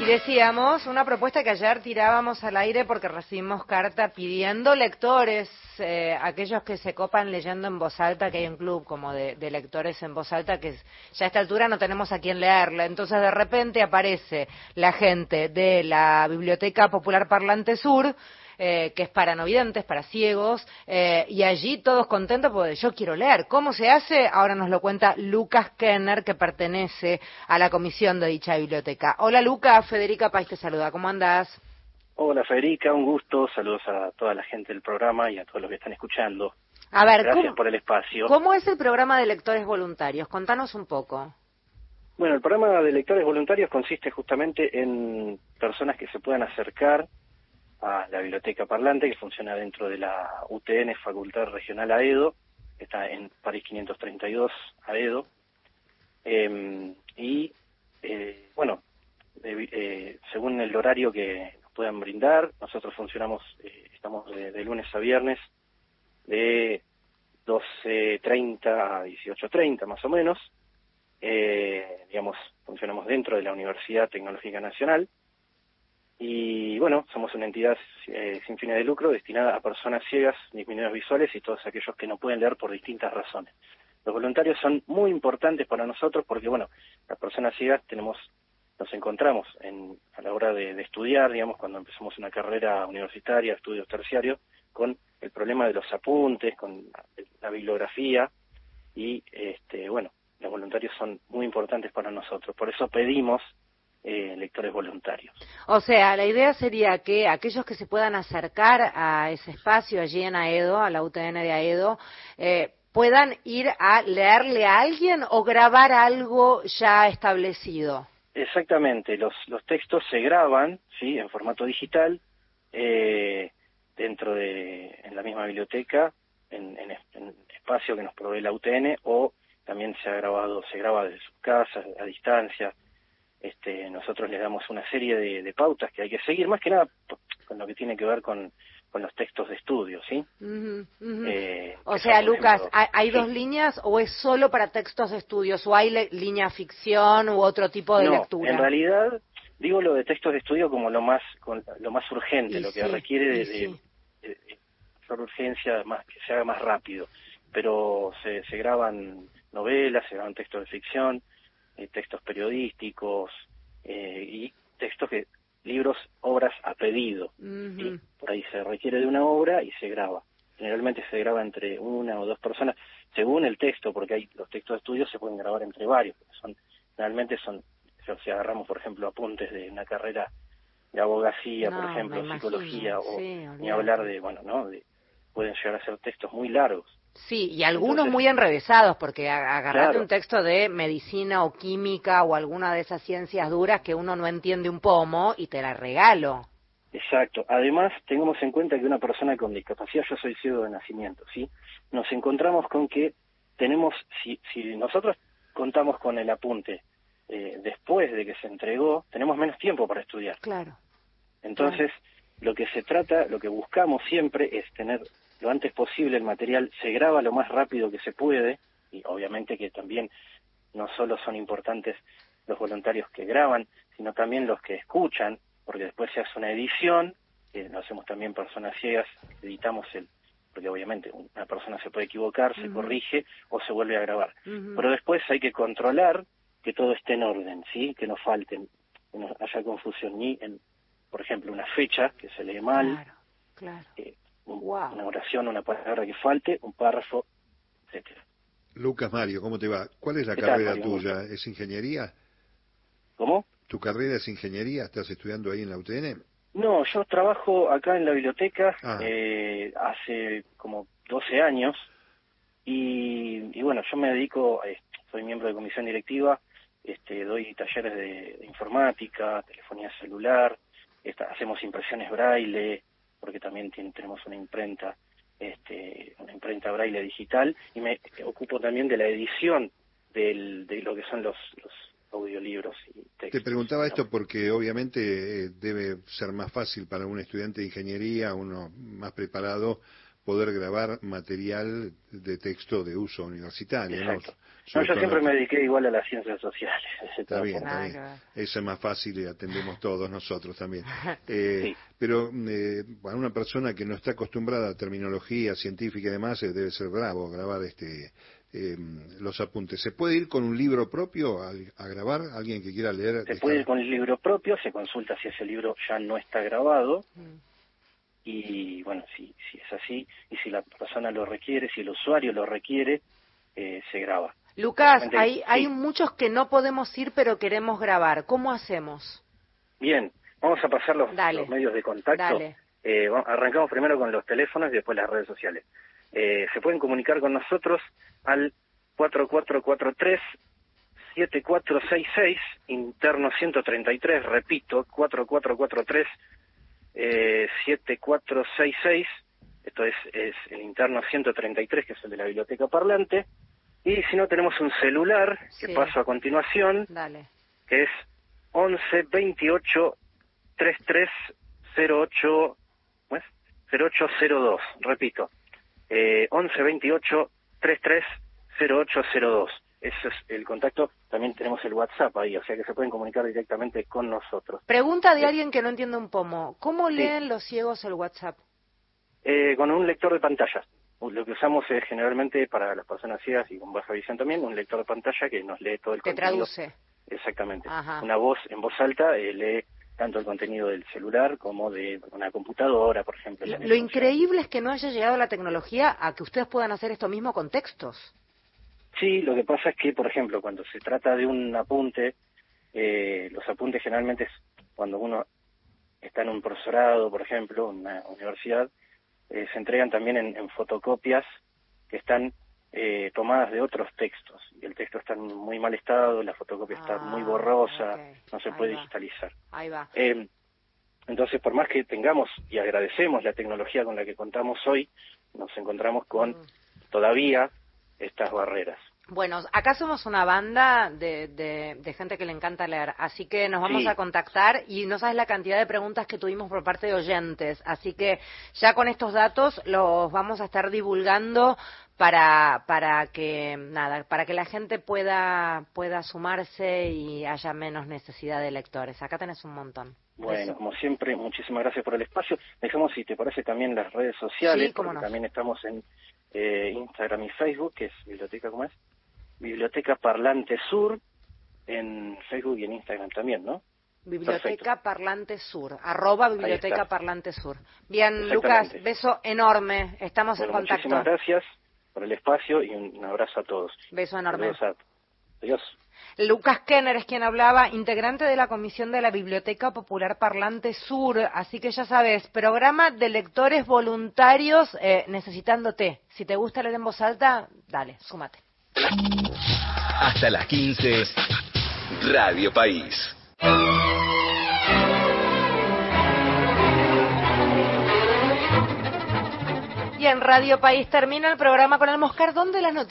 Y decíamos, una propuesta que ayer tirábamos al aire porque recibimos carta pidiendo lectores, eh, aquellos que se copan leyendo en voz alta, que hay un club como de, de lectores en voz alta, que ya a esta altura no tenemos a quién leerla. Entonces de repente aparece la gente de la Biblioteca Popular Parlante Sur, eh, que es para no videntes, para ciegos, eh, y allí todos contentos porque yo quiero leer. ¿Cómo se hace? Ahora nos lo cuenta Lucas Kenner, que pertenece a la comisión de dicha biblioteca. Hola Lucas, Federica País te saluda, ¿cómo andás? Hola Federica, un gusto, saludos a toda la gente del programa y a todos los que están escuchando. A ver, Gracias por el espacio. ¿Cómo es el programa de lectores voluntarios? Contanos un poco. Bueno, el programa de lectores voluntarios consiste justamente en personas que se puedan acercar a la biblioteca parlante que funciona dentro de la UTN Facultad Regional AEDO, que está en París 532 AEDO. Eh, y eh, bueno, eh, según el horario que nos puedan brindar, nosotros funcionamos, eh, estamos de, de, lunes a viernes de 12.30 a 18.30 más o menos. Eh, digamos, funcionamos dentro de la Universidad Tecnológica Nacional y bueno, somos una entidad eh, sin fines de lucro destinada a personas ciegas, disminuidas visuales y todos aquellos que no pueden leer por distintas razones. Los voluntarios son muy importantes para nosotros porque, bueno, las personas ciegas tenemos, nos encontramos en, a la hora de, estudiar, digamos, cuando empezamos una carrera universitaria, estudios terciarios, con el problema de los apuntes, con la bibliografía y, este, bueno, los voluntarios son muy importantes para nosotros. Por eso pedimos eh, lectores voluntarios. O sea, la idea sería que aquellos que se puedan acercar a ese espacio allí en Aedo, a la UTN de Aedo, eh, puedan ir a leerle a alguien o grabar algo ya establecido. Exactamente, los, los textos se graban, sí, en formato digital, eh, dentro de, en la misma biblioteca, en, en, en espacio que nos provee la UTN, o también se ha grabado, se graba desde sus casas, a distancia, este, nosotros les damos una serie de, de, pautas que hay que seguir, más que nada con lo que tiene que ver con, con los textos de estudio, ¿sí? Uh -huh, uh -huh. Eh, o sea, Lucas, ejemplo, ¿hay, ¿hay, dos líneas o es solo para textos de estudios o hay línea ficción u otro tipo de no, lectura? en realidad digo lo de textos de estudio como lo más con, lo más urgente, y lo que sí, requiere de, sí. de, de, de, urgencia más que se haga más rápido, pero se, se graban novelas, se graban textos de ficción, eh, textos periodísticos eh, y textos que libros, obras a pedido. Uh -huh. Por ahí se requiere de una obra y se graba. Generalmente se graba entre una o dos personas, según el texto, porque hay los textos de estudio se pueden grabar entre varios. Son Realmente son, si agarramos, por ejemplo, apuntes de una carrera de abogacía, no, por ejemplo, psicología, o sí, ni hablar de, bueno, ¿no? De, pueden llegar a ser textos muy largos. Sí, y algunos Entonces, muy enrevesados, porque agarrate claro. un texto de medicina o química o alguna de esas ciencias duras que uno no entiende un pomo y te la regalo. Exacto. Además, tengamos en cuenta que una persona con discapacidad, yo soy ciego de nacimiento, ¿sí? Nos encontramos con que tenemos, si, si nosotros contamos con el apunte eh, después de que se entregó, tenemos menos tiempo para estudiar. Claro. Entonces, claro. lo que se trata, lo que buscamos siempre es tener lo antes posible el material, se graba lo más rápido que se puede, y obviamente que también no solo son importantes los voluntarios que graban, sino también los que escuchan, porque después se hace una edición, que lo hacemos también personas ciegas, editamos el, porque obviamente una persona se puede equivocar, se uh -huh. corrige o se vuelve a grabar. Uh -huh. Pero después hay que controlar que todo esté en orden, ¿sí? Que no falten, que no haya confusión ni en, por ejemplo, una fecha que se lee mal, claro, claro. Eh, wow. una oración, una palabra que falte, un párrafo, etcétera. Lucas Mario, ¿cómo te va? ¿Cuál es la carrera tal, tuya? ¿Es ingeniería? ¿Cómo? ¿Tu carrera es ingeniería? ¿Estás estudiando ahí en la UTN? No, yo trabajo acá en la biblioteca ah. eh, hace como 12 años y, y, bueno, yo me dedico, eh, soy miembro de comisión directiva, este, doy talleres de, de informática, telefonía celular, esta, hacemos impresiones braille, porque también tiene, tenemos una imprenta, este, una imprenta braille digital, y me ocupo también de la edición del, de lo que son los, los audiolibros y textos. Te preguntaba esto porque obviamente eh, debe ser más fácil para un estudiante de ingeniería, uno más preparado, poder grabar material de texto de uso universitario. ¿no? yo siempre me dediqué igual a las ciencias sociales. Está bien, está bien. Eso es más fácil y atendemos todos nosotros también. Eh, pero eh, para una persona que no está acostumbrada a terminología científica y demás, eh, debe ser bravo grabar este los apuntes. ¿Se puede ir con un libro propio a, grabar? ¿Alguien que quiera leer? Se puede ir con el libro propio, se consulta si ese libro ya no está grabado. Mm y bueno, si, si es así y si la persona lo requiere, si el usuario lo requiere, eh, se graba. Lucas, hay, hay muchos que no podemos ir pero queremos grabar. ¿Cómo hacemos? Bien, vamos a pasar los, medios de contacto. Eh, arrancamos primero con los teléfonos y después las redes sociales. Eh, se pueden comunicar con nosotros al 4443 7466 interno 133, repito, 4443 eh, 7466, esto es, es el interno 133, que es el de la biblioteca parlante, y si no tenemos un celular, que paso a continuación, que es 11 28 33 08, 0802, repito, eh, 11 28 33 0802 ese es el contacto. También tenemos el WhatsApp ahí, o sea que se pueden comunicar directamente con nosotros. Pregunta de alguien que no entiende un pomo. ¿Cómo leen los ciegos el WhatsApp? Eh, con un lector de pantalla. Lo que usamos es generalmente para las personas ciegas y con baja visión también, un lector de pantalla que nos lee todo el contenido. traduce. Exactamente. Una voz en voz alta eh, lee tanto el contenido del celular como de una computadora, por ejemplo. Lo increíble es que no haya llegado la tecnología a que ustedes puedan hacer esto mismo con textos. Sí, lo que pasa es que, por ejemplo, cuando se trata de un apunte, eh, los apuntes generalmente es cuando uno está en un profesorado, por ejemplo, en una universidad, eh, se entregan también en, fotocopias que están eh, tomadas de otros textos. Y el texto está en muy mal estado, la fotocopia está muy ah, borrosa, no se puede digitalizar. Ahí va. entonces, por más que tengamos y agradecemos la tecnología con la que contamos hoy, nos encontramos con mm. todavía estas barreras. Bueno, acá somos una banda de, de, gente que le encanta leer, así que nos vamos a contactar y no sabes la cantidad de preguntas que tuvimos por parte de oyentes, así que ya con estos datos los vamos a estar divulgando para, para que nada, para que la gente pueda pueda sumarse y haya menos necesidad de lectores. Acá tenés un montón. Bueno, como siempre, muchísimas gracias por el espacio. Dejamos, si te parece, también las redes sociales, porque también estamos en eh, Instagram y Facebook, que es Biblioteca, ¿cómo es? Biblioteca Parlante Sur, en Facebook y en Instagram también, ¿no? Biblioteca Parlante Sur, arroba Biblioteca Parlante Sur. Bien, Lucas, beso enorme, estamos en contacto. Muchísimas gracias por el espacio y un abrazo a todos. Beso enorme. Adiós. Lucas Kenner es quien hablaba, integrante de la Comisión de la Biblioteca Popular Parlante Sur. Así que ya sabes, programa de lectores voluntarios eh, necesitándote. Si te gusta leer en voz alta, dale, súmate. Hasta las 15, Radio País. Y en Radio País termina el programa con el moscardón de las noticias.